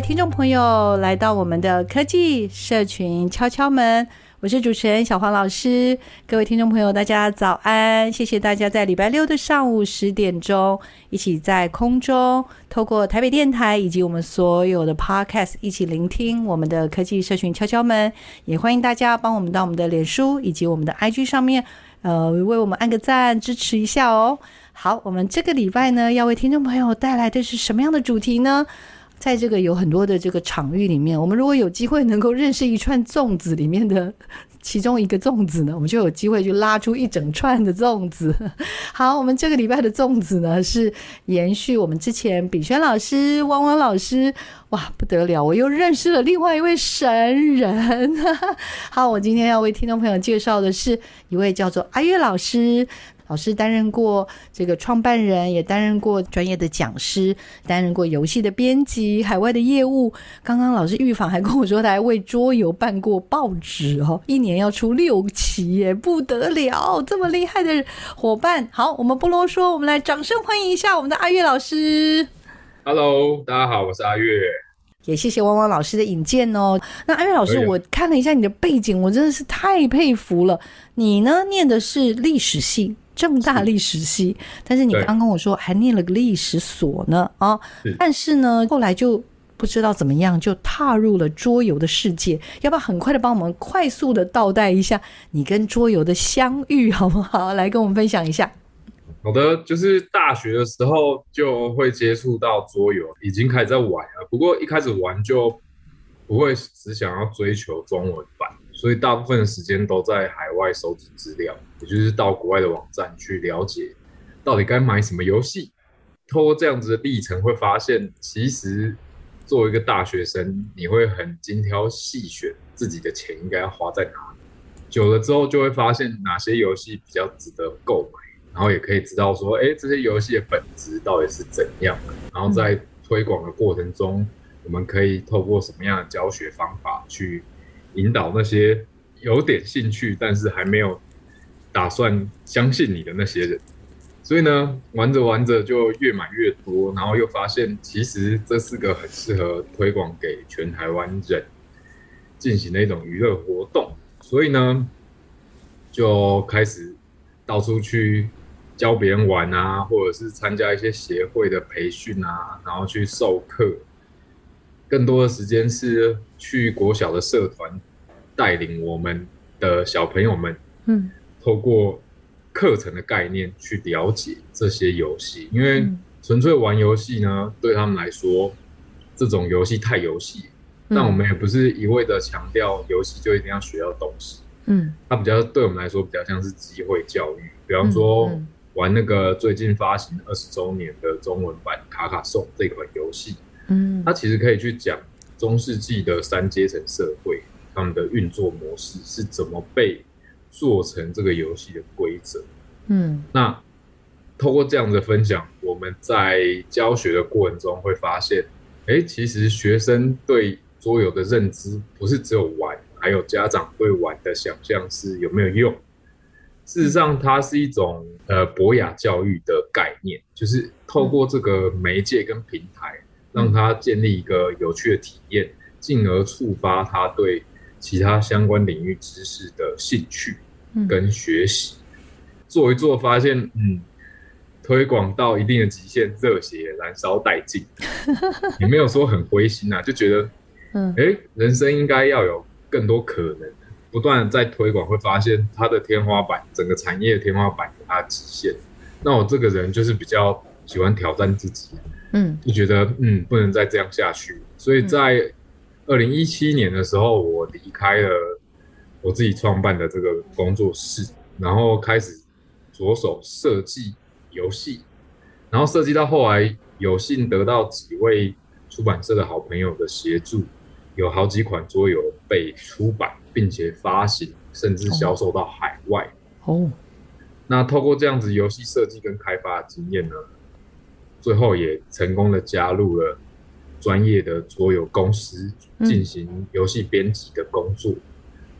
听众朋友来到我们的科技社群敲敲门。我是主持人小黄老师，各位听众朋友，大家早安！谢谢大家在礼拜六的上午十点钟，一起在空中透过台北电台以及我们所有的 Podcast 一起聆听我们的科技社群敲敲门。也欢迎大家帮我们到我们的脸书以及我们的 IG 上面，呃，为我们按个赞，支持一下哦。好，我们这个礼拜呢，要为听众朋友带来的是什么样的主题呢？在这个有很多的这个场域里面，我们如果有机会能够认识一串粽子里面的其中一个粽子呢，我们就有机会去拉出一整串的粽子。好，我们这个礼拜的粽子呢，是延续我们之前炳轩老师、汪汪老师，哇，不得了，我又认识了另外一位神人。好，我今天要为听众朋友介绍的是一位叫做阿月老师。老师担任过这个创办人，也担任过专业的讲师，担任过游戏的编辑、海外的业务。刚刚老师预防还跟我说，他还为桌游办过报纸哦，一年要出六期耶，不得了！这么厉害的伙伴，好，我们不啰嗦，我们来掌声欢迎一下我们的阿月老师。Hello，大家好，我是阿月。也谢谢汪汪老师的引荐哦。那阿月老师，我看了一下你的背景，我真的是太佩服了。你呢，念的是历史系。政大历史系，但是你刚刚跟我说还念了个历史所呢啊！但是呢，后来就不知道怎么样就踏入了桌游的世界。要不要很快的帮我们快速的倒带一下你跟桌游的相遇，好不好？来跟我们分享一下。好的，就是大学的时候就会接触到桌游，已经开始在玩了。不过一开始玩就不会只想要追求中文版。所以大部分的时间都在海外收集资料，也就是到国外的网站去了解到底该买什么游戏。透过这样子的历程，会发现其实作为一个大学生，你会很精挑细选自己的钱应该要花在哪里。久了之后，就会发现哪些游戏比较值得购买，然后也可以知道说，哎，这些游戏的本质到底是怎样的。然后在推广的过程中，我们可以透过什么样的教学方法去。引导那些有点兴趣，但是还没有打算相信你的那些人，所以呢，玩着玩着就越买越多，然后又发现其实这是个很适合推广给全台湾人进行的一种娱乐活动，所以呢，就开始到处去教别人玩啊，或者是参加一些协会的培训啊，然后去授课，更多的时间是去国小的社团。带领我们的小朋友们，嗯，透过课程的概念去了解这些游戏，因为纯粹玩游戏呢，对他们来说，这种游戏太游戏。但我们也不是一味的强调游戏就一定要学到东西，嗯，它比较对我们来说比较像是机会教育。比方说玩那个最近发行二十周年的中文版《卡卡颂》这款游戏，嗯，它其实可以去讲中世纪的三阶层社会。他们的运作模式是怎么被做成这个游戏的规则？嗯，那透过这样的分享，我们在教学的过程中会发现，哎，其实学生对桌游的认知不是只有玩，还有家长对玩的想象是有没有用。事实上，它是一种呃博雅教育的概念，就是透过这个媒介跟平台，让他建立一个有趣的体验，进而触发他对。其他相关领域知识的兴趣跟学习，做一做发现，嗯，推广到一定的极限，热血燃烧殆尽，也没有说很灰心啊，就觉得，嗯，哎，人生应该要有更多可能，不断在推广，会发现它的天花板，整个产业的天花板有它的极限。那我这个人就是比较喜欢挑战自己，嗯，就觉得嗯，不能再这样下去，所以在二零一七年的时候，我离开了我自己创办的这个工作室，然后开始。着手设计游戏，然后设计到后来有幸得到几位出版社的好朋友的协助，有好几款桌游被出版，并且发行，甚至销售到海外。哦，那透过这样子游戏设计跟开发的经验呢，最后也成功的加入了专业的桌游公司，进行游戏编辑的工作。嗯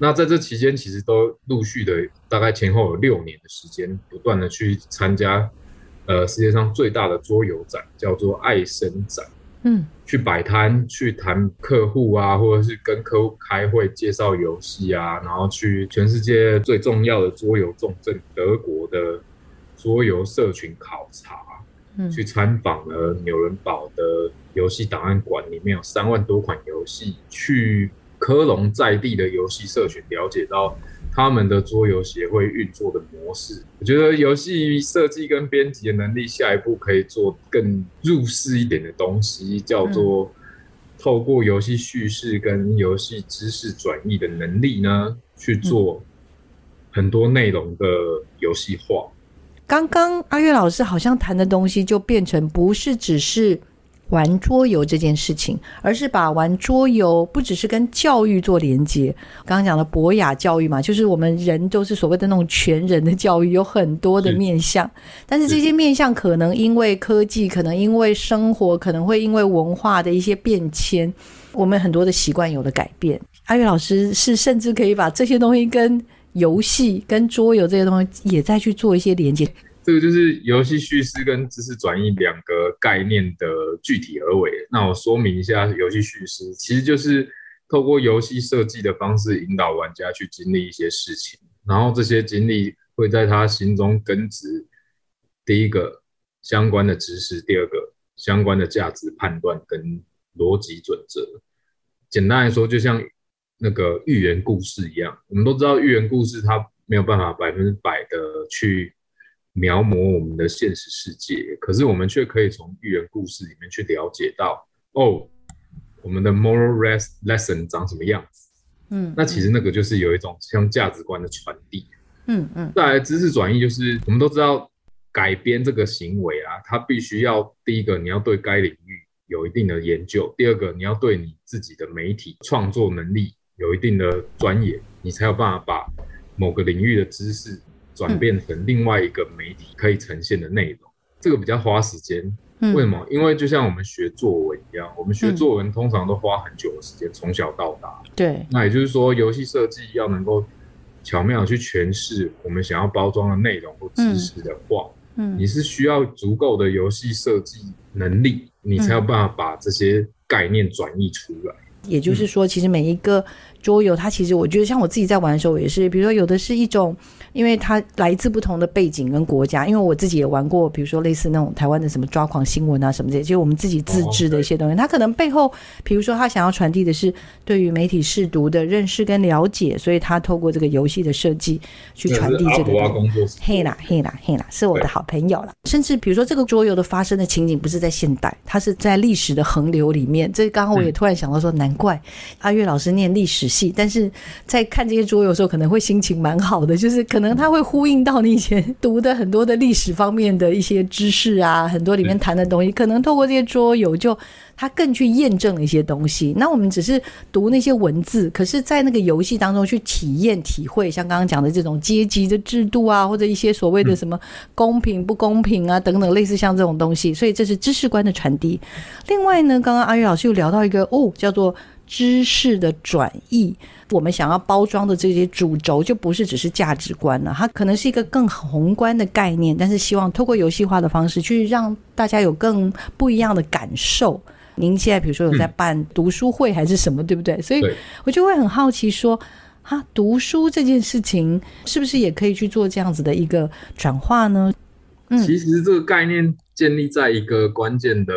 那在这期间，其实都陆续的，大概前后有六年的时间，不断的去参加，呃，世界上最大的桌游展，叫做爱生展，嗯，去摆摊，去谈客户啊，或者是跟客户开会介绍游戏啊，然后去全世界最重要的桌游重镇德国的桌游社群考察，嗯，去参访了纽伦堡的游戏档案馆，里面有三万多款游戏，去。科隆在地的游戏社群，了解到他们的桌游协会运作的模式。我觉得游戏设计跟编辑的能力，下一步可以做更入世一点的东西，叫做透过游戏叙事跟游戏知识转译的能力呢，去做很多内容的游戏化。刚刚阿月老师好像谈的东西，就变成不是只是。玩桌游这件事情，而是把玩桌游不只是跟教育做连接。刚刚讲的博雅教育嘛，就是我们人都是所谓的那种全人的教育，有很多的面向。是但是这些面向可能因为科技，可能因为生活，可能会因为文化的一些变迁，我们很多的习惯有了改变。阿月老师是甚至可以把这些东西跟游戏、跟桌游这些东西也再去做一些连接。这个就是游戏叙事跟知识转移两个概念的具体而为。那我说明一下，游戏叙事其实就是透过游戏设计的方式引导玩家去经历一些事情，然后这些经历会在他心中根植第一个相关的知识，第二个相关的价值判断跟逻辑准则。简单来说，就像那个寓言故事一样，我们都知道寓言故事它没有办法百分之百的去。描摹我们的现实世界，可是我们却可以从寓言故事里面去了解到，哦，我们的 moral lesson 长什么样子？嗯，那其实那个就是有一种像价值观的传递。嗯嗯。再来知识转移，就是我们都知道改编这个行为啊，它必须要第一个你要对该领域有一定的研究，第二个你要对你自己的媒体创作能力有一定的专业，你才有办法把某个领域的知识。转变成另外一个媒体可以呈现的内容，嗯、这个比较花时间。为什么？因为就像我们学作文一样，我们学作文通常都花很久的时间，从、嗯、小到大。对。那也就是说，游戏设计要能够巧妙地去诠释我们想要包装的内容或知识的话，嗯，你是需要足够的游戏设计能力，你才有办法把这些概念转译出来。也就是说，其实每一个桌游，它其实我觉得，像我自己在玩的时候也是，比如说有的是一种。因为它来自不同的背景跟国家，因为我自己也玩过，比如说类似那种台湾的什么抓狂新闻啊什么这些，就是我们自己自制的一些东西。它可能背后，比如说他想要传递的是对于媒体试读的认识跟了解，所以他透过这个游戏的设计去传递这个东西。嘿啦嘿啦嘿啦，是我的好朋友了。甚至比如说这个桌游的发生的情景不是在现代，它是在历史的横流里面。这刚刚我也突然想到说，难怪阿月老师念历史系，但是在看这些桌游的时候，可能会心情蛮好的，就是可能它会呼应到你以前读的很多的历史方面的一些知识啊，很多里面谈的东西，可能透过这些桌游，就他更去验证了一些东西。那我们只是读那些文字，可是，在那个游戏当中去体验、体会，像刚刚讲的这种阶级的制度啊，或者一些所谓的什么公平不公平啊等等，类似像这种东西。所以这是知识观的传递。另外呢，刚刚阿月老师又聊到一个哦，叫做知识的转移。我们想要包装的这些主轴，就不是只是价值观了，它可能是一个更宏观的概念，但是希望透过游戏化的方式去让大家有更不一样的感受。您现在比如说有在办读书会还是什么，嗯、对不对？所以我就会很好奇说，哈，读书这件事情是不是也可以去做这样子的一个转化呢？嗯，其实这个概念建立在一个关键的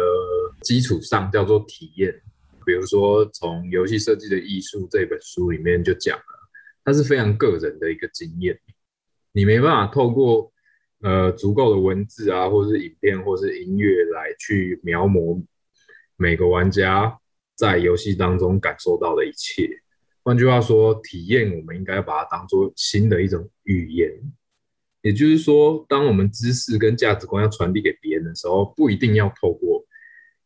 基础上，叫做体验。比如说，从《游戏设计的艺术》这本书里面就讲了，它是非常个人的一个经验，你没办法透过呃足够的文字啊，或是影片，或是音乐来去描摹每个玩家在游戏当中感受到的一切。换句话说，体验我们应该把它当做新的一种语言。也就是说，当我们知识跟价值观要传递给别人的时候，不一定要透过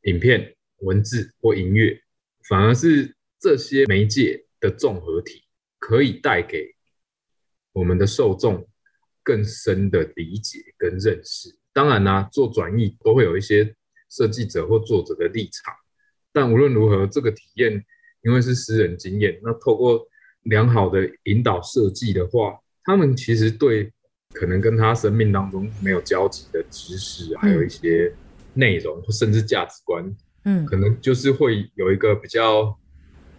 影片、文字或音乐。反而是这些媒介的综合体，可以带给我们的受众更深的理解跟认识。当然啦，做转译都会有一些设计者或作者的立场，但无论如何，这个体验因为是私人经验，那透过良好的引导设计的话，他们其实对可能跟他生命当中没有交集的知识，还有一些内容，甚至价值观。嗯，可能就是会有一个比较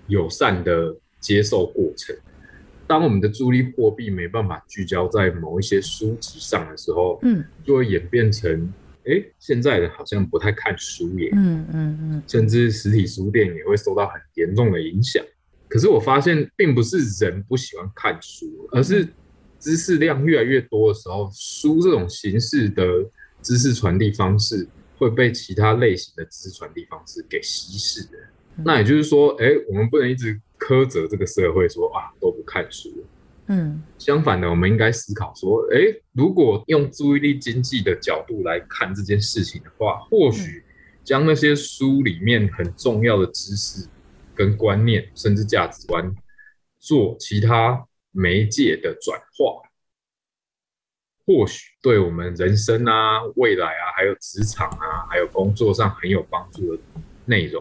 友善的接受过程。当我们的注意力货币没办法聚焦在某一些书籍上的时候，嗯，就会演变成，哎、欸，现在的好像不太看书耶，嗯嗯嗯，甚至实体书店也会受到很严重的影响。可是我发现，并不是人不喜欢看书，而是知识量越来越多的时候，书这种形式的知识传递方式。会被其他类型的知识传递方式给稀释的。那也就是说，哎，我们不能一直苛责这个社会说啊都不看书。嗯，相反的，我们应该思考说，哎，如果用注意力经济的角度来看这件事情的话，或许将那些书里面很重要的知识跟观念，甚至价值观，做其他媒介的转化。或许对我们人生啊、未来啊，还有职场啊，还有工作上很有帮助的内容，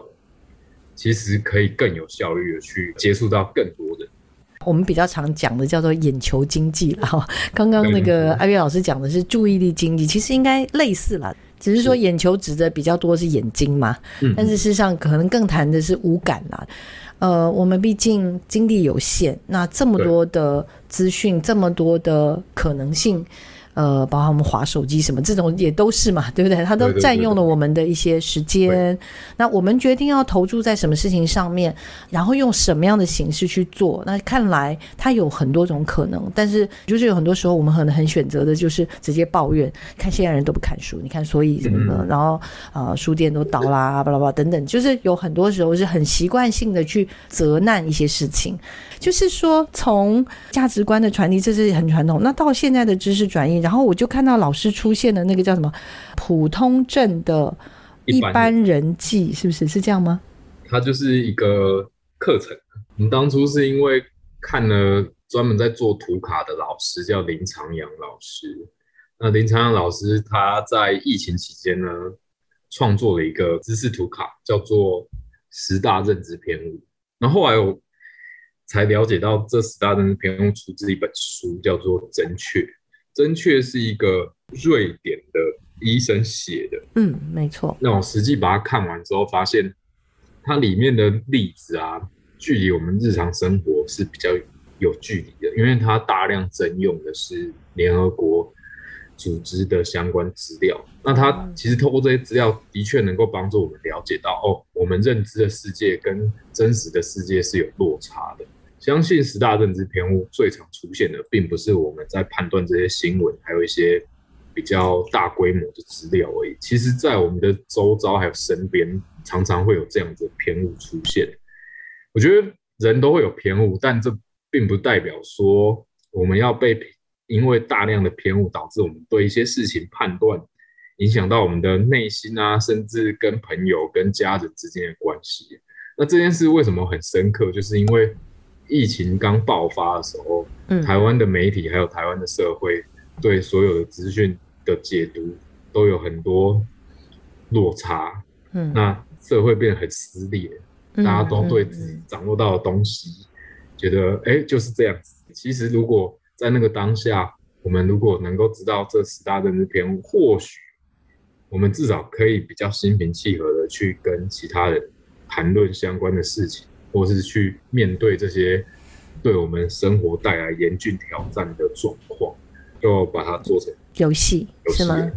其实可以更有效率的去接触到更多人。我们比较常讲的叫做眼球经济，然后刚刚那个艾薇老师讲的是注意力经济，其实应该类似啦，只是说眼球指的比较多是眼睛嘛，但是事实上可能更谈的是五感啦。呃，我们毕竟精力有限，那这么多的资讯，这么多的可能性。呃，包括我们划手机什么这种也都是嘛，对不对？它都占用了我们的一些时间。那我们决定要投注在什么事情上面，然后用什么样的形式去做？那看来它有很多种可能，但是就是有很多时候我们可能很选择的就是直接抱怨，看现在人都不看书，你看所以什么的，嗯、然后呃书店都倒啦，巴拉巴拉等等，就是有很多时候是很习惯性的去责难一些事情。就是说，从价值观的传递，这是很传统。那到现在的知识转移，然后我就看到老师出现的那个叫什么“普通症的一般人际”，是不是？是这样吗？它就是一个课程。我们当初是因为看了专门在做图卡的老师，叫林长阳老师。那林长阳老师他在疫情期间呢，创作了一个知识图卡，叫做十大认知偏误。那后来我。才了解到这十大认知偏误出自一本书，叫做《真确》。真确是一个瑞典的医生写的。嗯，没错。那我实际把它看完之后，发现它里面的例子啊，距离我们日常生活是比较有距离的，因为它大量征用的是联合国组织的相关资料。那它其实透过这些资料，的确能够帮助我们了解到，哦，我们认知的世界跟真实的世界是有落差的。相信十大认知偏误最常出现的，并不是我们在判断这些新闻，还有一些比较大规模的资料而已。其实，在我们的周遭还有身边，常常会有这样子的偏误出现。我觉得人都会有偏误，但这并不代表说我们要被因为大量的偏误导致我们对一些事情判断，影响到我们的内心啊，甚至跟朋友、跟家人之间的关系。那这件事为什么很深刻？就是因为。疫情刚爆发的时候，嗯，台湾的媒体还有台湾的社会对所有的资讯的解读都有很多落差，嗯，那社会变得很撕裂，大家都对自己掌握到的东西觉得，哎，就是这样子。其实如果在那个当下，我们如果能够知道这十大政治偏误，或许我们至少可以比较心平气和的去跟其他人谈论相关的事情。或是去面对这些对我们生活带来严峻挑战的状况，就把它做成游戏，是吗？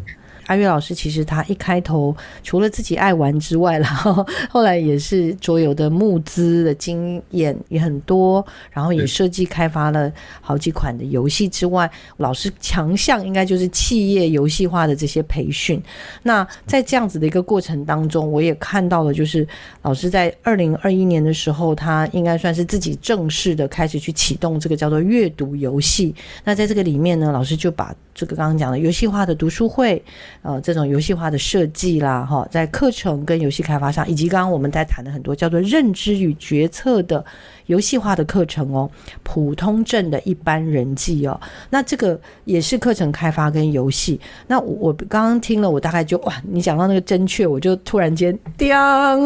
阿月老师其实他一开头除了自己爱玩之外，然后后来也是卓游的募资的经验也很多，然后也设计开发了好几款的游戏之外，老师强项应该就是企业游戏化的这些培训。那在这样子的一个过程当中，我也看到了，就是老师在二零二一年的时候，他应该算是自己正式的开始去启动这个叫做阅读游戏。那在这个里面呢，老师就把这个刚刚讲的游戏化的读书会，呃，这种游戏化的设计啦，哈，在课程跟游戏开发上，以及刚刚我们在谈的很多叫做认知与决策的游戏化的课程哦，普通镇的一般人际哦，那这个也是课程开发跟游戏。那我刚刚听了，我大概就哇，你讲到那个正确，我就突然间 叮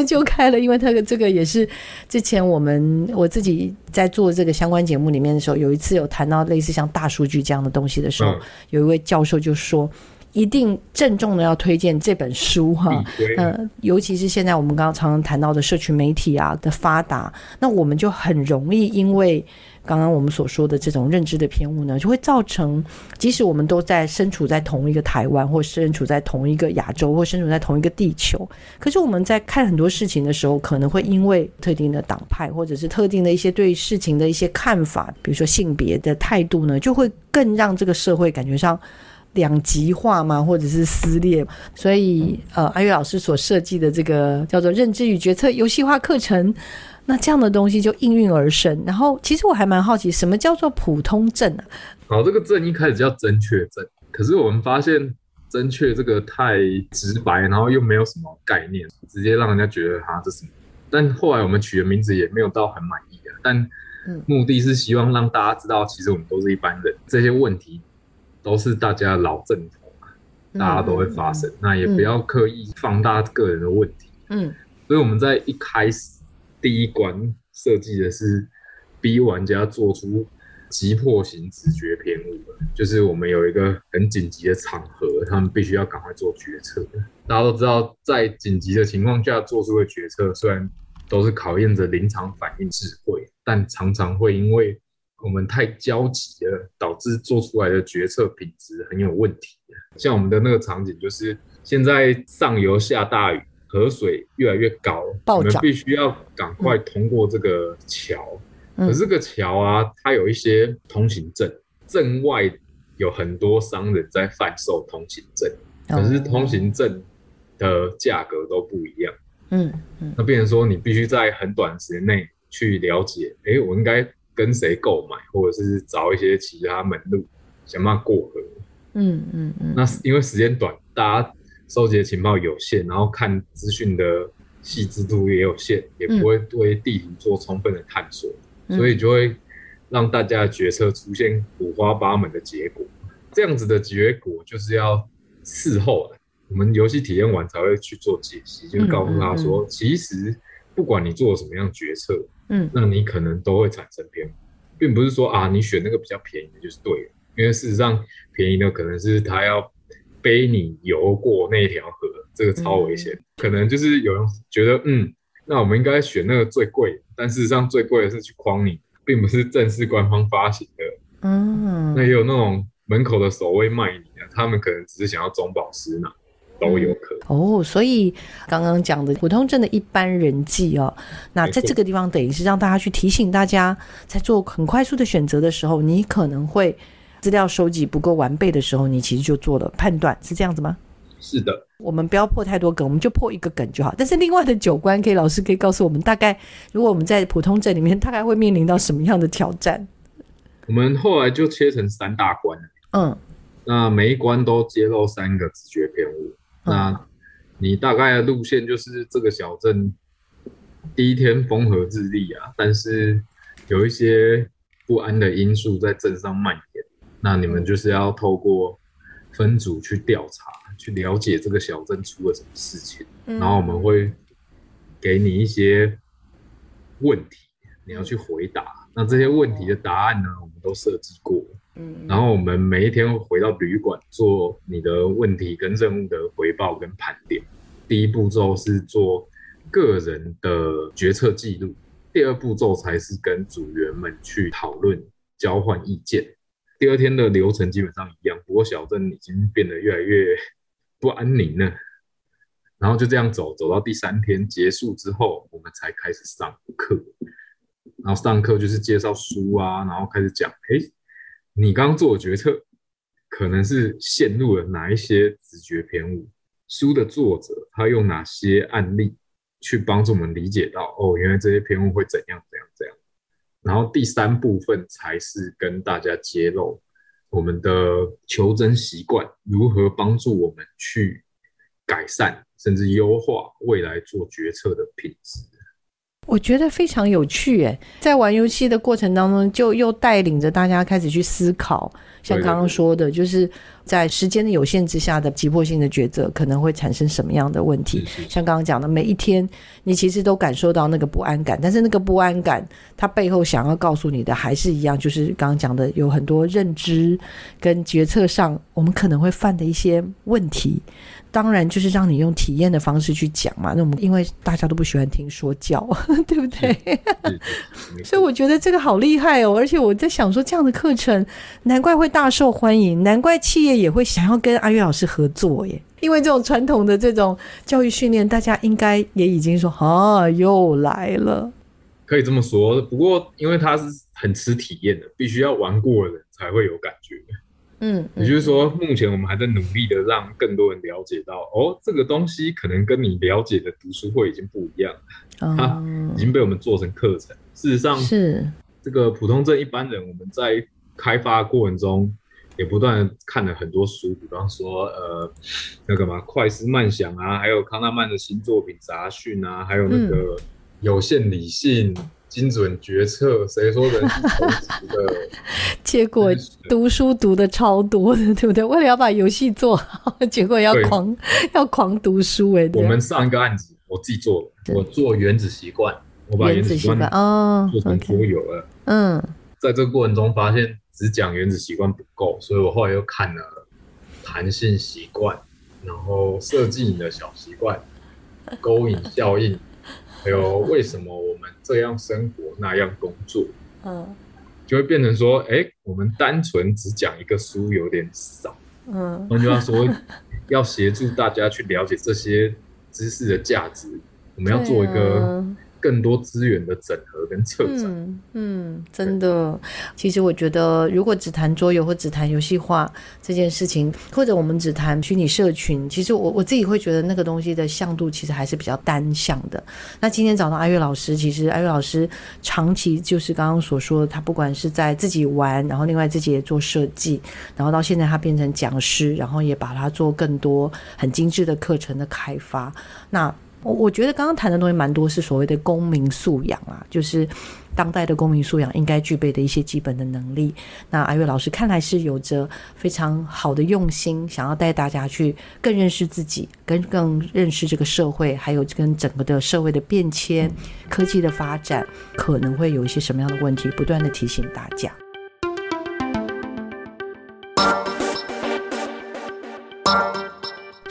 就开了，因为这个这个也是之前我们我自己在做这个相关节目里面的时候，有一次有谈到类似像大数据这样的东西的时候，嗯、有一位教授就说。一定郑重的要推荐这本书哈，呃，尤其是现在我们刚刚常常谈到的社群媒体啊的发达，那我们就很容易因为刚刚我们所说的这种认知的偏误呢，就会造成，即使我们都在身处在同一个台湾，或身处在同一个亚洲，或身处在同一个地球，可是我们在看很多事情的时候，可能会因为特定的党派，或者是特定的一些对事情的一些看法，比如说性别的态度呢，就会更让这个社会感觉上。两极化嘛，或者是撕裂，所以呃，阿月老师所设计的这个叫做认知与决策游戏化课程，那这样的东西就应运而生。然后，其实我还蛮好奇，什么叫做普通症啊？好，这个症一开始叫真确症，可是我们发现真确这个太直白，然后又没有什么概念，直接让人家觉得哈这是什么？但后来我们取的名字也没有到很满意啊。但目的是希望让大家知道，其实我们都是一般人，这些问题。都是大家老阵头嘛，大家都会发生，嗯、那也不要刻意放大个人的问题。嗯，所以我们在一开始第一关设计的是逼玩家做出急迫型直觉偏误，就是我们有一个很紧急的场合，他们必须要赶快做决策。大家都知道，在紧急的情况下做出的决策，虽然都是考验着临场反应智慧，但常常会因为我们太焦急了，导致做出来的决策品质很有问题。像我们的那个场景，就是现在上游下大雨，河水越来越高，我们必须要赶快通过这个桥。可是这个桥啊，它有一些通行证，镇外有很多商人在贩售通行证，可是通行证的价格都不一样。嗯嗯，那变成说你必须在很短时间内去了解，哎，我应该。跟谁购买，或者是找一些其他门路，想办法过河。嗯嗯嗯。那因为时间短，大家收集的情报有限，然后看资讯的细致度也有限，也不会对地形做充分的探索，嗯、所以就会让大家的决策出现五花八门的结果。这样子的结果就是要事后，我们游戏体验完才会去做解析，就告诉他说，嗯嗯嗯、其实不管你做什么样决策。嗯，那你可能都会产生偏误，并不是说啊，你选那个比较便宜的就是对的，因为事实上便宜的可能是他要背你游过那条河，这个超危险。嗯、可能就是有人觉得，嗯，那我们应该选那个最贵的，但事实上最贵的是去诓你，并不是正式官方发行的。嗯，那也有那种门口的守卫卖你的，他们可能只是想要中饱私囊。都有可能哦，所以刚刚讲的普通症的一般人际哦，那在这个地方等于是让大家去提醒大家，在做很快速的选择的时候，你可能会资料收集不够完备的时候，你其实就做了判断，是这样子吗？是的，我们不要破太多梗，我们就破一个梗就好。但是另外的九关，可以老师可以告诉我们，大概如果我们在普通症里面，大概会面临到什么样的挑战？我们后来就切成三大关，嗯，那每一关都揭露三个直觉偏误。那，你大概的路线就是这个小镇第一天风和日丽啊，但是有一些不安的因素在镇上蔓延。那你们就是要透过分组去调查，去了解这个小镇出了什么事情，然后我们会给你一些问题，你要去回答。那这些问题的答案呢，我们都设计过。嗯，然后我们每一天回到旅馆做你的问题跟任务的回报跟盘点。第一步骤是做个人的决策记录，第二步骤才是跟组员们去讨论、交换意见。第二天的流程基本上一样，不过小镇已经变得越来越不安宁了？然后就这样走，走到第三天结束之后，我们才开始上课。然后上课就是介绍书啊，然后开始讲，哎，你刚刚做的决策可能是陷入了哪一些直觉偏误？书的作者他用哪些案例去帮助我们理解到，哦，原来这些偏误会怎样怎样怎样。然后第三部分才是跟大家揭露我们的求真习惯如何帮助我们去改善。甚至优化未来做决策的品质，我觉得非常有趣诶，在玩游戏的过程当中，就又带领着大家开始去思考，像刚刚说的，就是在时间的有限之下的急迫性的抉择，可能会产生什么样的问题？像刚刚讲的，每一天你其实都感受到那个不安感，但是那个不安感，它背后想要告诉你的还是一样，就是刚刚讲的，有很多认知跟决策上我们可能会犯的一些问题。当然，就是让你用体验的方式去讲嘛。那我们因为大家都不喜欢听说教，对不对？所以我觉得这个好厉害哦。而且我在想说，这样的课程难怪会大受欢迎，难怪企业也会想要跟阿月老师合作耶。因为这种传统的这种教育训练，大家应该也已经说啊，又来了。可以这么说，不过因为它是很吃体验的，必须要玩过的人才会有感觉。嗯，也就是说，目前我们还在努力的让更多人了解到，哦，这个东西可能跟你了解的读书会已经不一样，哦、它已经被我们做成课程。事实上，是这个普通镇一般人，我们在开发过程中也不断看了很多书，比方说，呃，那个嘛，快思慢想啊，还有康纳曼的新作品杂讯啊，还有那个有限理性。嗯精准决策，谁说人是投资的？结果读书读的超多的，对不对？为了要把游戏做好，结果要狂要狂读书哎。我们上一个案子，我自己做了，我做原子习惯，我把原子习惯哦做成桌游了。嗯，在这个过程中发现只讲原子习惯不够，所以我后来又看了弹性习惯，然后设计你的小习惯，勾引效应。还有为什么我们这样生活那样工作？嗯，就会变成说，哎、欸，我们单纯只讲一个书有点少。嗯，换句话说，要协助大家去了解这些知识的价值，我们要做一个。更多资源的整合跟策展，嗯，嗯，真的，其实我觉得，如果只谈桌游或只谈游戏化这件事情，或者我们只谈虚拟社群，其实我我自己会觉得那个东西的向度其实还是比较单向的。那今天找到阿月老师，其实阿月老师长期就是刚刚所说的，他不管是在自己玩，然后另外自己也做设计，然后到现在他变成讲师，然后也把它做更多很精致的课程的开发。那我我觉得刚刚谈的东西蛮多，是所谓的公民素养啊，就是当代的公民素养应该具备的一些基本的能力。那阿月老师看来是有着非常好的用心，想要带大家去更认识自己，跟更认识这个社会，还有跟整个的社会的变迁、科技的发展，可能会有一些什么样的问题，不断的提醒大家。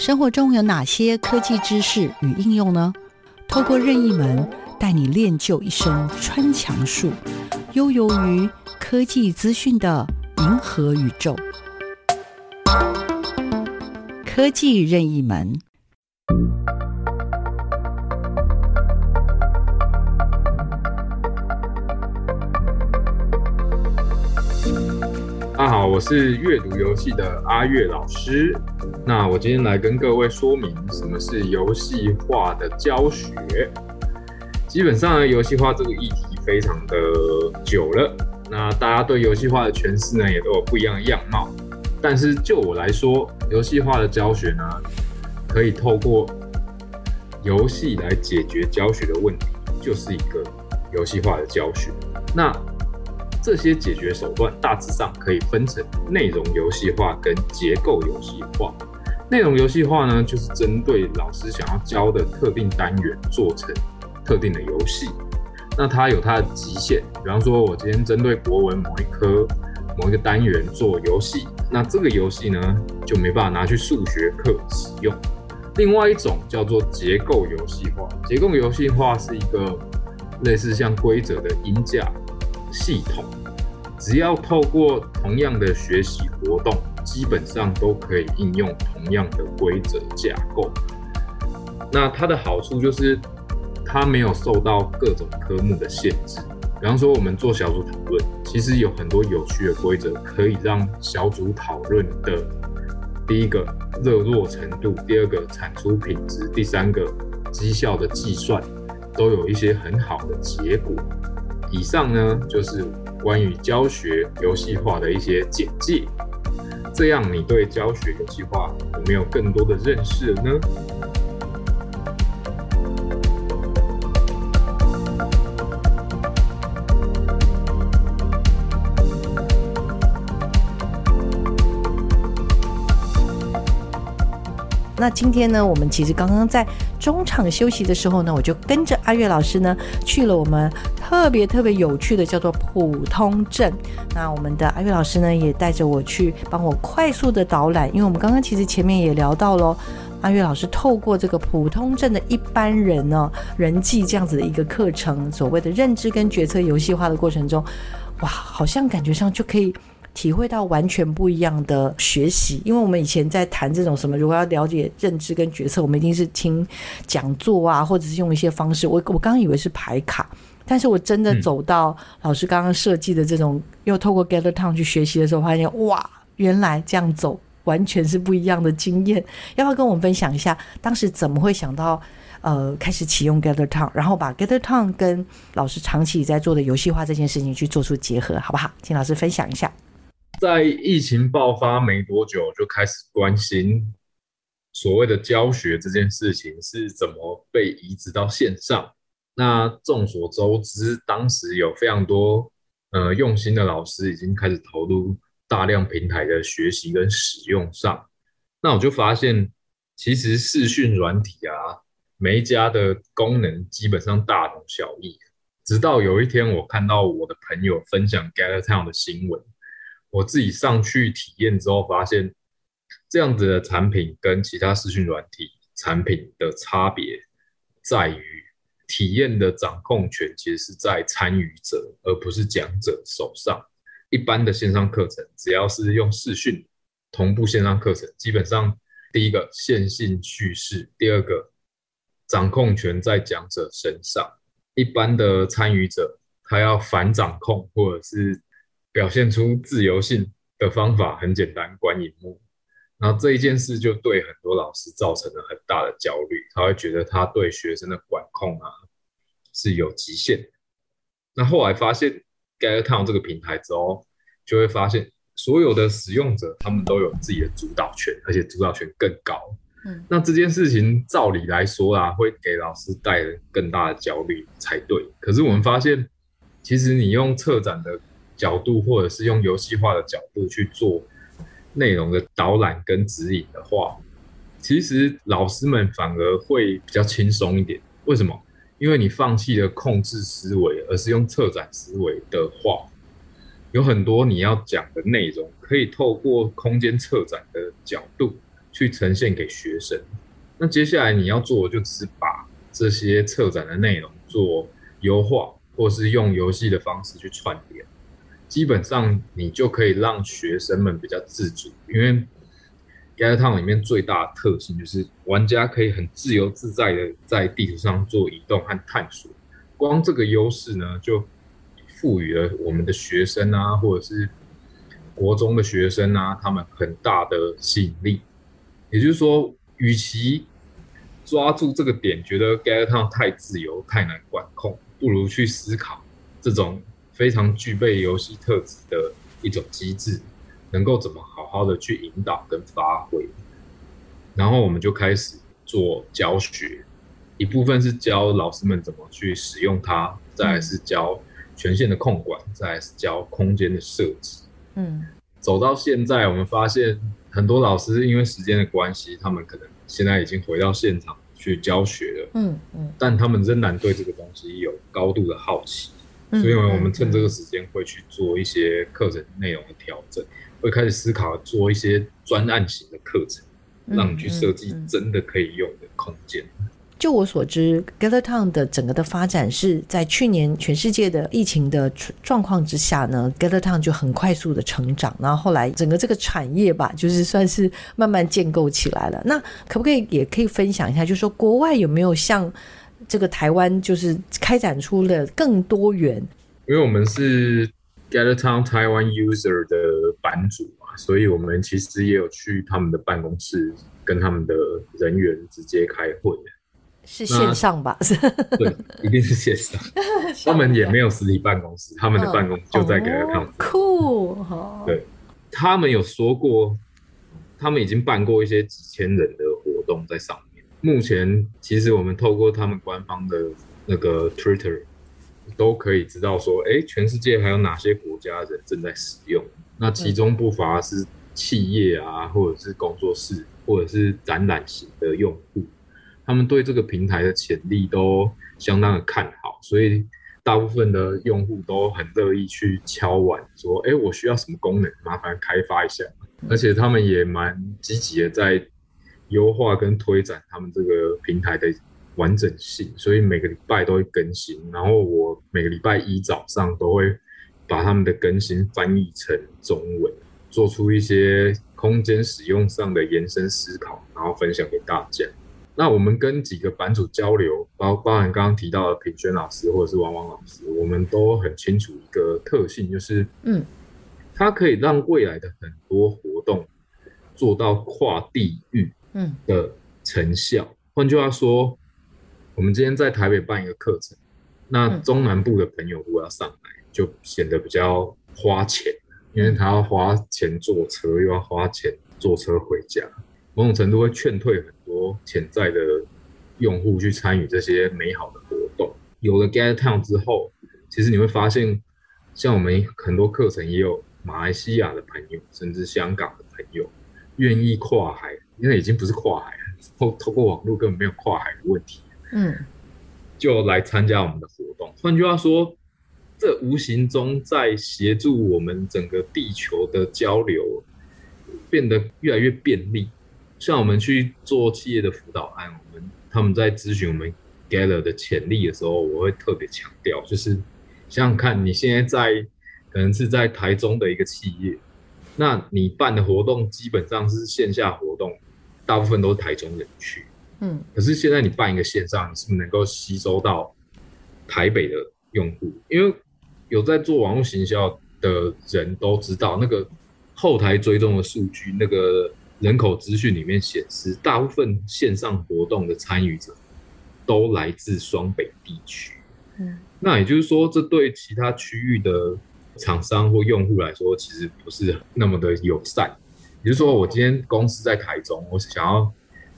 生活中有哪些科技知识与应用呢？透过任意门带你练就一身穿墙术，悠游于科技资讯的银河宇宙。科技任意门。大家好，我是阅读游戏的阿月老师。那我今天来跟各位说明什么是游戏化的教学。基本上呢，游戏化这个议题非常的久了，那大家对游戏化的诠释呢，也都有不一样的样貌。但是就我来说，游戏化的教学呢，可以透过游戏来解决教学的问题，就是一个游戏化的教学。那这些解决手段大致上可以分成内容游戏化跟结构游戏化。内容游戏化呢，就是针对老师想要教的特定单元做成特定的游戏。那它有它的极限，比方说，我今天针对国文某一科某一个单元做游戏，那这个游戏呢就没办法拿去数学课使用。另外一种叫做结构游戏化，结构游戏化是一个类似像规则的音架系统，只要透过同样的学习活动。基本上都可以应用同样的规则架构。那它的好处就是，它没有受到各种科目的限制。比方说，我们做小组讨论，其实有很多有趣的规则可以让小组讨论的第一个热络程度，第二个产出品质，第三个绩效的计算，都有一些很好的结果。以上呢，就是关于教学游戏化的一些简介。这样，你对教学游戏化有没有更多的认识呢？那今天呢，我们其实刚刚在中场休息的时候呢，我就跟着阿月老师呢去了我们特别特别有趣的叫做普通镇。那我们的阿月老师呢也带着我去帮我快速的导览，因为我们刚刚其实前面也聊到喽，阿月老师透过这个普通镇的一般人呢人际这样子的一个课程，所谓的认知跟决策游戏化的过程中，哇，好像感觉上就可以。体会到完全不一样的学习，因为我们以前在谈这种什么，如果要了解认知跟决策，我们一定是听讲座啊，或者是用一些方式。我我刚以为是排卡，但是我真的走到老师刚刚设计的这种，嗯、又透过 Gather Town 去学习的时候，发现哇，原来这样走完全是不一样的经验。要不要跟我们分享一下，当时怎么会想到呃开始启用 Gather Town，然后把 Gather Town 跟老师长期在做的游戏化这件事情去做出结合，好不好？请老师分享一下。在疫情爆发没多久，就开始关心所谓的教学这件事情是怎么被移植到线上。那众所周知，当时有非常多呃用心的老师已经开始投入大量平台的学习跟使用上。那我就发现，其实视讯软体啊，每一家的功能基本上大同小异。直到有一天，我看到我的朋友分享 GatherTown 的新闻。我自己上去体验之后，发现这样子的产品跟其他视讯软体产品的差别在于，体验的掌控权其实是在参与者，而不是讲者手上。一般的线上课程，只要是用视讯同步线上课程，基本上第一个线性叙事，第二个掌控权在讲者身上。一般的参与者，他要反掌控，或者是表现出自由性的方法很简单，关荧幕。然后这一件事就对很多老师造成了很大的焦虑，他会觉得他对学生的管控啊是有极限。那后来发现 GatherTown 这个平台之后，就会发现所有的使用者他们都有自己的主导权，而且主导权更高。嗯，那这件事情照理来说啊，会给老师带来更大的焦虑才对。可是我们发现，其实你用策展的角度，或者是用游戏化的角度去做内容的导览跟指引的话，其实老师们反而会比较轻松一点。为什么？因为你放弃了控制思维，而是用策展思维的话，有很多你要讲的内容，可以透过空间策展的角度去呈现给学生。那接下来你要做的，就只是把这些策展的内容做优化，或是用游戏的方式去串联。基本上你就可以让学生们比较自主，因为 GatherTown 里面最大的特性就是玩家可以很自由自在的在地图上做移动和探索。光这个优势呢，就赋予了我们的学生啊，或者是国中的学生啊，他们很大的吸引力。也就是说，与其抓住这个点，觉得 GatherTown 太自由、太难管控，不如去思考这种。非常具备游戏特质的一种机制，能够怎么好好的去引导跟发挥，然后我们就开始做教学，一部分是教老师们怎么去使用它，再来是教权限的控管，再来是教空间的设置。嗯，走到现在，我们发现很多老师因为时间的关系，他们可能现在已经回到现场去教学了。嗯嗯，但他们仍然对这个东西有高度的好奇。所以，我们趁这个时间会去做一些课程内容的调整，会开始思考做一些专案型的课程，让你去设计真的可以用的空间。就我所知，Gather Town 的整个的发展是在去年全世界的疫情的状况之下呢，Gather Town 就很快速的成长，然后后来整个这个产业吧，就是算是慢慢建构起来了。那可不可以也可以分享一下，就是说国外有没有像这个台湾，就是开展出了更多元？因为我们是 Gather Town Taiwan User 的版主嘛，所以我们其实也有去他们的办公室，跟他们的人员直接开会。是线上吧？对，一定是线上。他们也没有实体办公室，他们的办公室就在 Gather Town。酷，对，他们有说过，他们已经办过一些几千人的活动在上面。目前，其实我们透过他们官方的那个 Twitter，都可以知道说，哎、全世界还有哪些国家人正在使用。那其中不乏是企业啊，或者是工作室，或者是展览型的用户。他们对这个平台的潜力都相当的看好，所以大部分的用户都很乐意去敲碗说：“哎，我需要什么功能，麻烦开发一下。”而且他们也蛮积极的在优化跟推展他们这个平台的完整性，所以每个礼拜都会更新。然后我每个礼拜一早上都会把他们的更新翻译成中文，做出一些空间使用上的延伸思考，然后分享给大家。那我们跟几个版主交流，包包含刚刚提到的品轩老师或者是王王老师，我们都很清楚一个特性，就是嗯，它可以让未来的很多活动做到跨地域嗯的成效。换句话说，我们今天在台北办一个课程，那中南部的朋友如果要上来，就显得比较花钱，因为他要花钱坐车，又要花钱坐车回家。某种程度会劝退很多潜在的用户去参与这些美好的活动。有了 Gather Town 之后，其实你会发现，像我们很多课程也有马来西亚的朋友，甚至香港的朋友愿意跨海，因为已经不是跨海了，透透过网络根本没有跨海的问题。嗯，就来参加我们的活动。换句话说，这无形中在协助我们整个地球的交流变得越来越便利。像我们去做企业的辅导案，我们他们在咨询我们 Gather 的潜力的时候，我会特别强调，就是想想看，你现在在可能是在台中的一个企业，那你办的活动基本上是线下活动，大部分都是台中人去，嗯，可是现在你办一个线上，你是不是能够吸收到台北的用户？因为有在做网络行销的人都知道，那个后台追踪的数据，那个。人口资讯里面显示，大部分线上活动的参与者都来自双北地区。嗯，那也就是说，这对其他区域的厂商或用户来说，其实不是那么的友善。也就是说，我今天公司在台中，我想要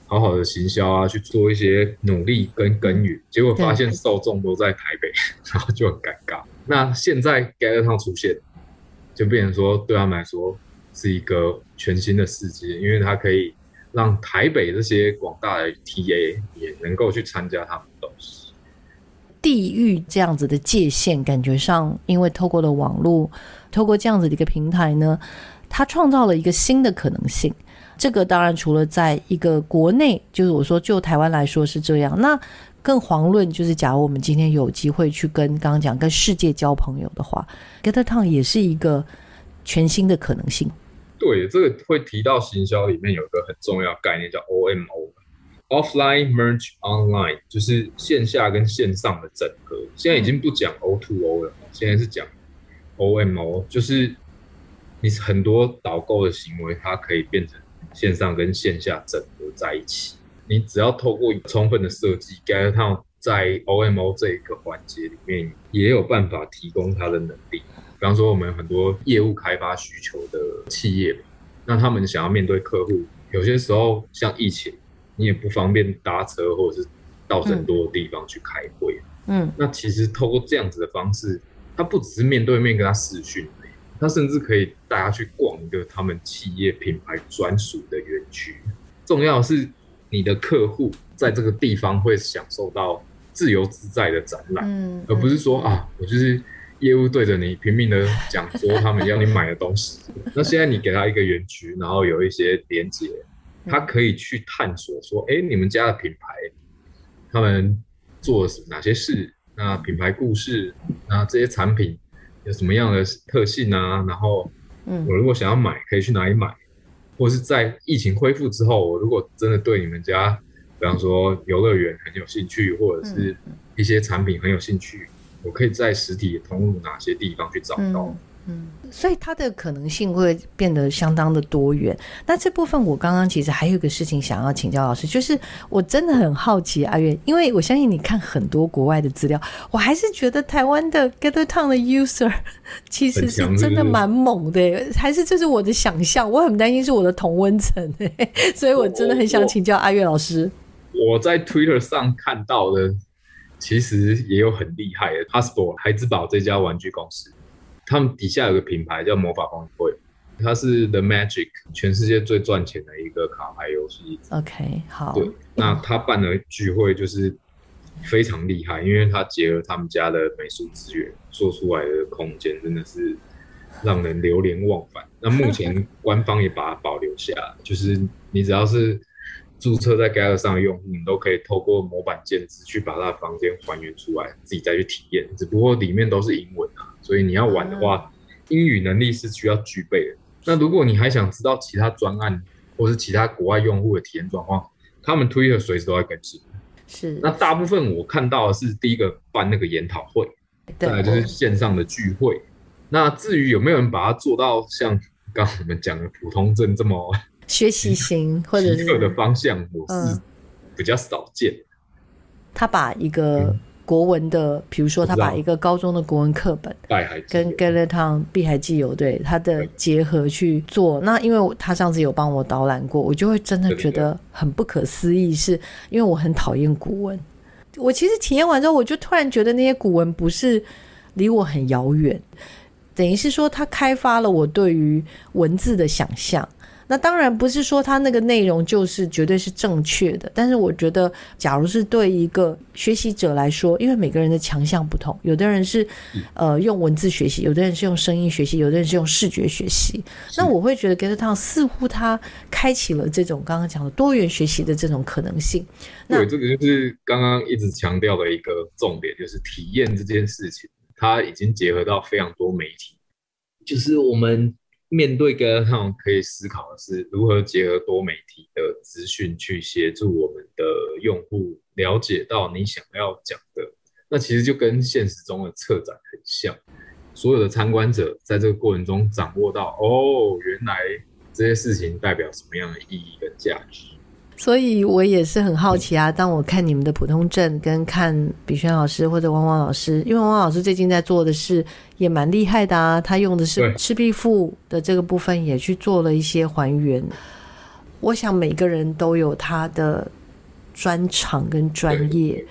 好好的行销啊，去做一些努力跟耕耘，结果发现受众都在台北，然后就很尴尬。那现在 Gather Town 出现，就变成说对他们来说。是一个全新的世界，因为它可以让台北这些广大的 TA 也能够去参加他们的东西。地域这样子的界限，感觉上，因为透过了网络，透过这样子的一个平台呢，它创造了一个新的可能性。这个当然除了在一个国内，就是我说就台湾来说是这样，那更遑论就是假如我们今天有机会去跟刚刚讲跟世界交朋友的话，Get Town 也是一个全新的可能性。对，这个会提到行销里面有一个很重要概念叫 OMO，Offline Merge Online，就是线下跟线上的整合。现在已经不讲 O to O 了，现在是讲 OMO，就是你很多导购的行为，它可以变成线上跟线下整合在一起。你只要透过充分的设计，Gather Town 在 OMO 这一个环节里面，也有办法提供它的能力。比方说，我们很多业务开发需求的企业，那他们想要面对客户，有些时候像疫情，你也不方便搭车或者是到很多的地方去开会。嗯，那其实透过这样子的方式，他不只是面对面跟他视讯，他甚至可以带他去逛一个他们企业品牌专属的园区。重要的是，你的客户在这个地方会享受到自由自在的展览，嗯，而不是说啊，我就是。业务对着你拼命的讲说他们要你买的东西，那现在你给他一个园区，然后有一些连接，他可以去探索说，哎，你们家的品牌他们做了哪些事，那品牌故事，那这些产品有什么样的特性啊？然后，嗯，我如果想要买，可以去哪里买？或是在疫情恢复之后，我如果真的对你们家，比方说游乐园很有兴趣，或者是一些产品很有兴趣，我可以在实体通路哪些地方去找到？嗯嗯，所以它的可能性会变得相当的多元。那这部分我刚刚其实还有一个事情想要请教老师，就是我真的很好奇阿月，因为我相信你看很多国外的资料，我还是觉得台湾的 Gather Town 的 user 其实是真的蛮猛的，还是这是我的想象？我很担心是我的同温层，所以我真的很想请教阿月老师。我，我在 Twitter 上看到的，其实也有很厉害的 Hasbro 孩之宝这家玩具公司。他们底下有个品牌叫魔法方会，它是 The Magic 全世界最赚钱的一个卡牌游戏。OK，好。对，那他办的聚会就是非常厉害，因为他结合他们家的美术资源做出来的空间，真的是让人流连忘返。那目前官方也把它保留下来，就是你只要是注册在 Gather 上的用户，你都可以透过模板建置去把他的房间还原出来，自己再去体验。只不过里面都是英文啊。所以你要玩的话，英语能力是需要具备的。那如果你还想知道其他专案或是其他国外用户的体验状况，他们 Twitter 随时都在更新。是。那大部分我看到的是第一个办那个研讨会，再来就是线上的聚会。那至于有没有人把它做到像刚刚我们讲的普通镇这么学习型或者是的方向，我是比较少见。他把一个、嗯。国文的，比如说他把一个高中的国文课本跟 Gather Town 碧海记游对他的结合去做，那因为他上次有帮我导览过，我就会真的觉得很不可思议，是因为我很讨厌古文。我其实体验完之后，我就突然觉得那些古文不是离我很遥远，等于是说他开发了我对于文字的想象。那当然不是说它那个内容就是绝对是正确的，但是我觉得，假如是对一个学习者来说，因为每个人的强项不同，有的人是呃用文字学习，有的人是用声音学习，有的人是用视觉学习。那我会觉得 Gather Town 似乎它开启了这种刚刚讲的多元学习的这种可能性。那对，这个就是刚刚一直强调的一个重点，就是体验这件事情，它已经结合到非常多媒体，就是我们。面对跟上可以思考的是如何结合多媒体的资讯去协助我们的用户了解到你想要讲的。那其实就跟现实中的策展很像，所有的参观者在这个过程中掌握到，哦，原来这些事情代表什么样的意义跟价值。所以我也是很好奇啊，当我看你们的普通证跟看比轩老师或者汪汪老师，因为汪汪老师最近在做的事也蛮厉害的啊，他用的是赤壁赋的这个部分也去做了一些还原。我想每个人都有他的专长跟专业。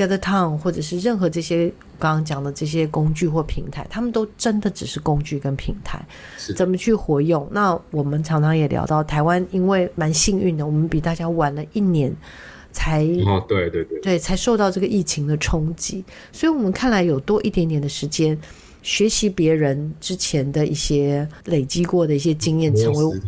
Gather Town 或者是任何这些刚刚讲的这些工具或平台，他们都真的只是工具跟平台，怎么去活用？那我们常常也聊到台湾，因为蛮幸运的，我们比大家晚了一年才哦，对对对，对，才受到这个疫情的冲击，所以我们看来有多一点点的时间学习别人之前的一些累积过的一些经验，成为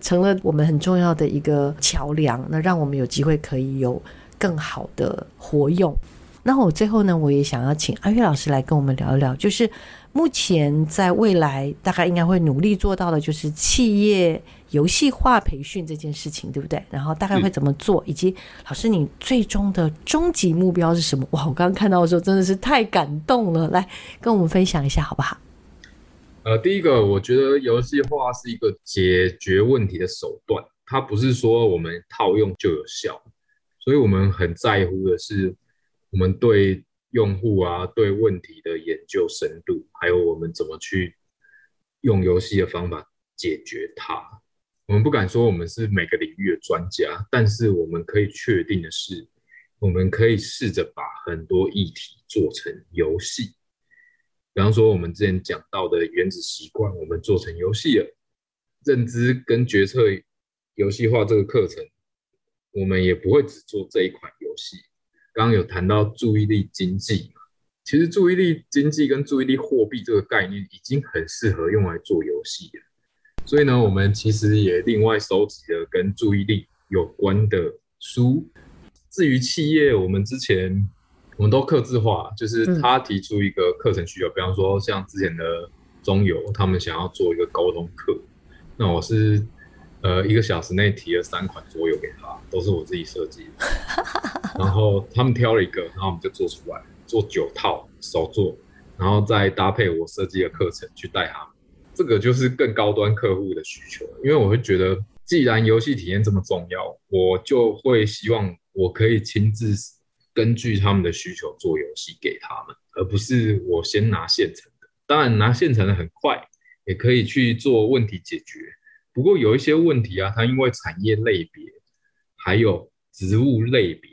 成了我们很重要的一个桥梁，那让我们有机会可以有。更好的活用。那我最后呢，我也想要请阿月老师来跟我们聊一聊，就是目前在未来大概应该会努力做到的，就是企业游戏化培训这件事情，对不对？然后大概会怎么做，以及老师你最终的终极目标是什么？哇，我刚刚看到的时候真的是太感动了，来跟我们分享一下好不好？呃，第一个，我觉得游戏化是一个解决问题的手段，它不是说我们套用就有效。所以我们很在乎的是，我们对用户啊，对问题的研究深度，还有我们怎么去用游戏的方法解决它。我们不敢说我们是每个领域的专家，但是我们可以确定的是，我们可以试着把很多议题做成游戏。比方说，我们之前讲到的原子习惯，我们做成游戏了；认知跟决策游戏化这个课程。我们也不会只做这一款游戏。刚刚有谈到注意力经济嘛，其实注意力经济跟注意力货币这个概念已经很适合用来做游戏了。所以呢，我们其实也另外收集了跟注意力有关的书，至于企业，我们之前我们都客制化，就是他提出一个课程需求，嗯、比方说像之前的中游，他们想要做一个沟通课，那我是呃一个小时内提了三款桌游给他，都是我自己设计的，然后他们挑了一个，然后我们就做出来，做九套手做，然后再搭配我设计的课程去带他们，这个就是更高端客户的需求，因为我会觉得。既然游戏体验这么重要，我就会希望我可以亲自根据他们的需求做游戏给他们，而不是我先拿现成的。当然拿现成的很快，也可以去做问题解决。不过有一些问题啊，它因为产业类别、还有职务类别，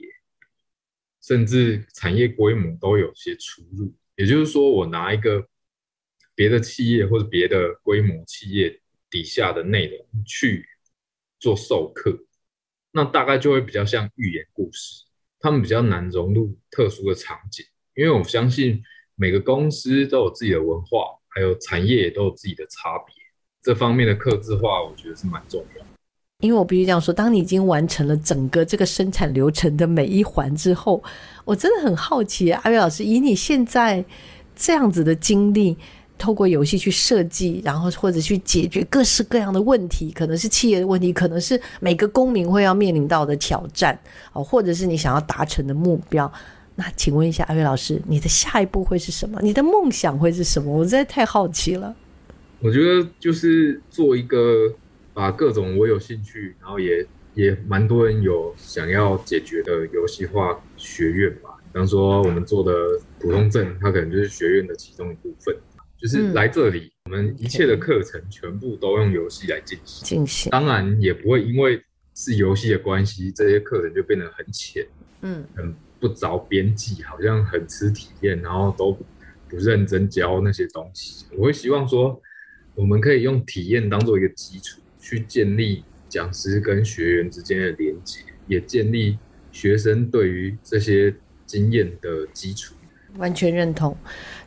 甚至产业规模都有些出入。也就是说，我拿一个别的企业或者别的规模企业底下的内容去。做授课，那大概就会比较像寓言故事，他们比较难融入特殊的场景，因为我相信每个公司都有自己的文化，还有产业也都有自己的差别，这方面的克制化，我觉得是蛮重要的。因为我必须这样说，当你已经完成了整个这个生产流程的每一环之后，我真的很好奇，阿伟老师，以你现在这样子的经历。透过游戏去设计，然后或者去解决各式各样的问题，可能是企业的问题，可能是每个公民会要面临到的挑战，哦，或者是你想要达成的目标。那请问一下阿伟老师，你的下一步会是什么？你的梦想会是什么？我实在太好奇了。我觉得就是做一个把各种我有兴趣，然后也也蛮多人有想要解决的游戏化学院吧。比方说我们做的普通镇，它可能就是学院的其中一部分。就是来这里，我们一切的课程全部都用游戏来进行。进行，当然也不会因为是游戏的关系，这些课程就变得很浅，嗯，很不着边际，好像很吃体验，然后都不认真教那些东西。我会希望说，我们可以用体验当做一个基础，去建立讲师跟学员之间的连接，也建立学生对于这些经验的基础。完全认同。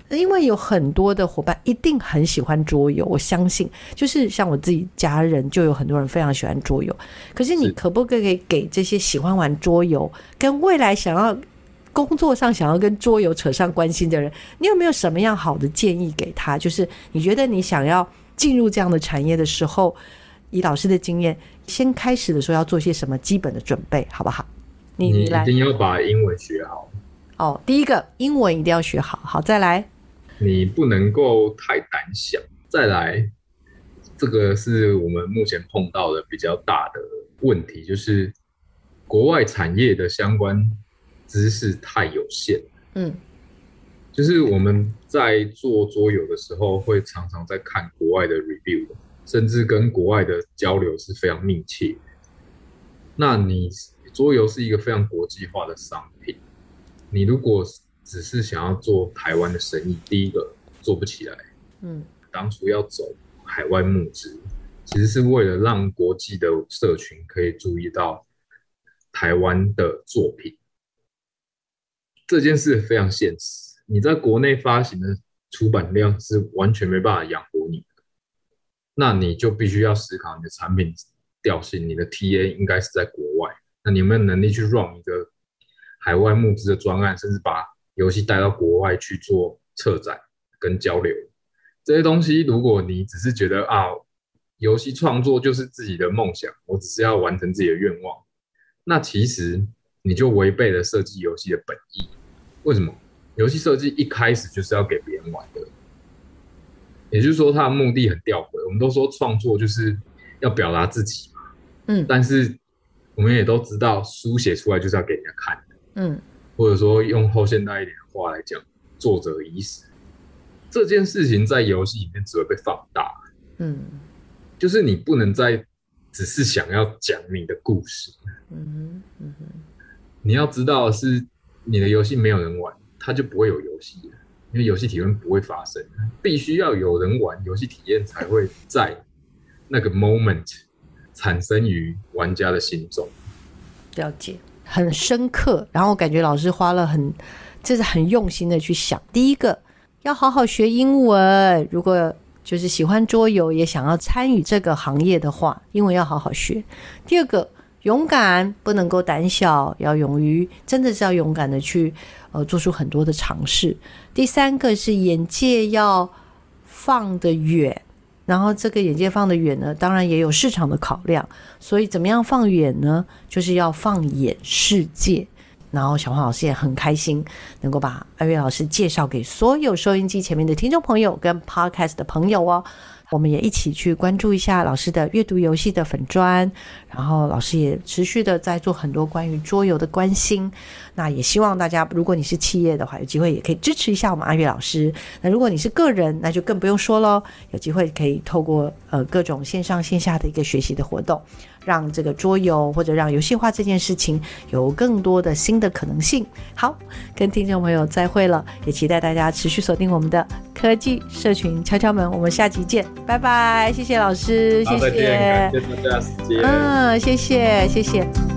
因为有很多的伙伴一定很喜欢桌游，我相信，就是像我自己家人就有很多人非常喜欢桌游。可是你可不可以给这些喜欢玩桌游，跟未来想要工作上想要跟桌游扯上关系的人，你有没有什么样好的建议给他？就是你觉得你想要进入这样的产业的时候，以老师的经验，先开始的时候要做些什么基本的准备，好不好？你你来，一定要把英文学好。哦，第一个英文一定要学好，好，再来。你不能够太胆小。再来，这个是我们目前碰到的比较大的问题，就是国外产业的相关知识太有限。嗯，就是我们在做桌游的时候，会常常在看国外的 review，甚至跟国外的交流是非常密切。那你桌游是一个非常国际化的商品，你如果只是想要做台湾的生意，第一个做不起来。嗯，当初要走海外募资，其实是为了让国际的社群可以注意到台湾的作品。这件事非常现实，你在国内发行的出版量是完全没办法养活你的，那你就必须要思考你的产品调性，你的 TA 应该是在国外。那你有没有能力去 run 一个海外募资的专案，甚至把游戏带到国外去做策展跟交流，这些东西，如果你只是觉得啊，游戏创作就是自己的梦想，我只是要完成自己的愿望，那其实你就违背了设计游戏的本意。为什么？游戏设计一开始就是要给别人玩的，也就是说，它的目的很吊诡。我们都说创作就是要表达自己嘛，嗯，但是我们也都知道，书写出来就是要给人家看的，嗯。或者说用后现代一点的话来讲，作者已死这件事情在游戏里面只会被放大。嗯，就是你不能再只是想要讲你的故事。嗯哼，嗯哼，你要知道是你的游戏没有人玩，它就不会有游戏，因为游戏体验不会发生，必须要有人玩，游戏体验才会在那个 moment 产生于玩家的心中。了解。很深刻，然后我感觉老师花了很，就是很用心的去想。第一个，要好好学英文。如果就是喜欢桌游，也想要参与这个行业的话，英文要好好学。第二个，勇敢不能够胆小，要勇于，真的是要勇敢的去呃做出很多的尝试。第三个是眼界要放得远，然后这个眼界放得远呢，当然也有市场的考量，所以怎么样放远呢？就是要放眼世界。然后小黄老师也很开心，能够把阿月老师介绍给所有收音机前面的听众朋友跟 Podcast 的朋友哦。我们也一起去关注一下老师的阅读游戏的粉砖，然后老师也持续的在做很多关于桌游的关心。那也希望大家，如果你是企业的话，有机会也可以支持一下我们阿月老师。那如果你是个人，那就更不用说喽，有机会可以透过呃各种线上线下的一个学习的活动。让这个桌游或者让游戏化这件事情有更多的新的可能性。好，跟听众朋友再会了，也期待大家持续锁定我们的科技社群敲敲门。我们下集见，拜拜！谢谢老师，谢谢。嗯，谢谢，谢谢。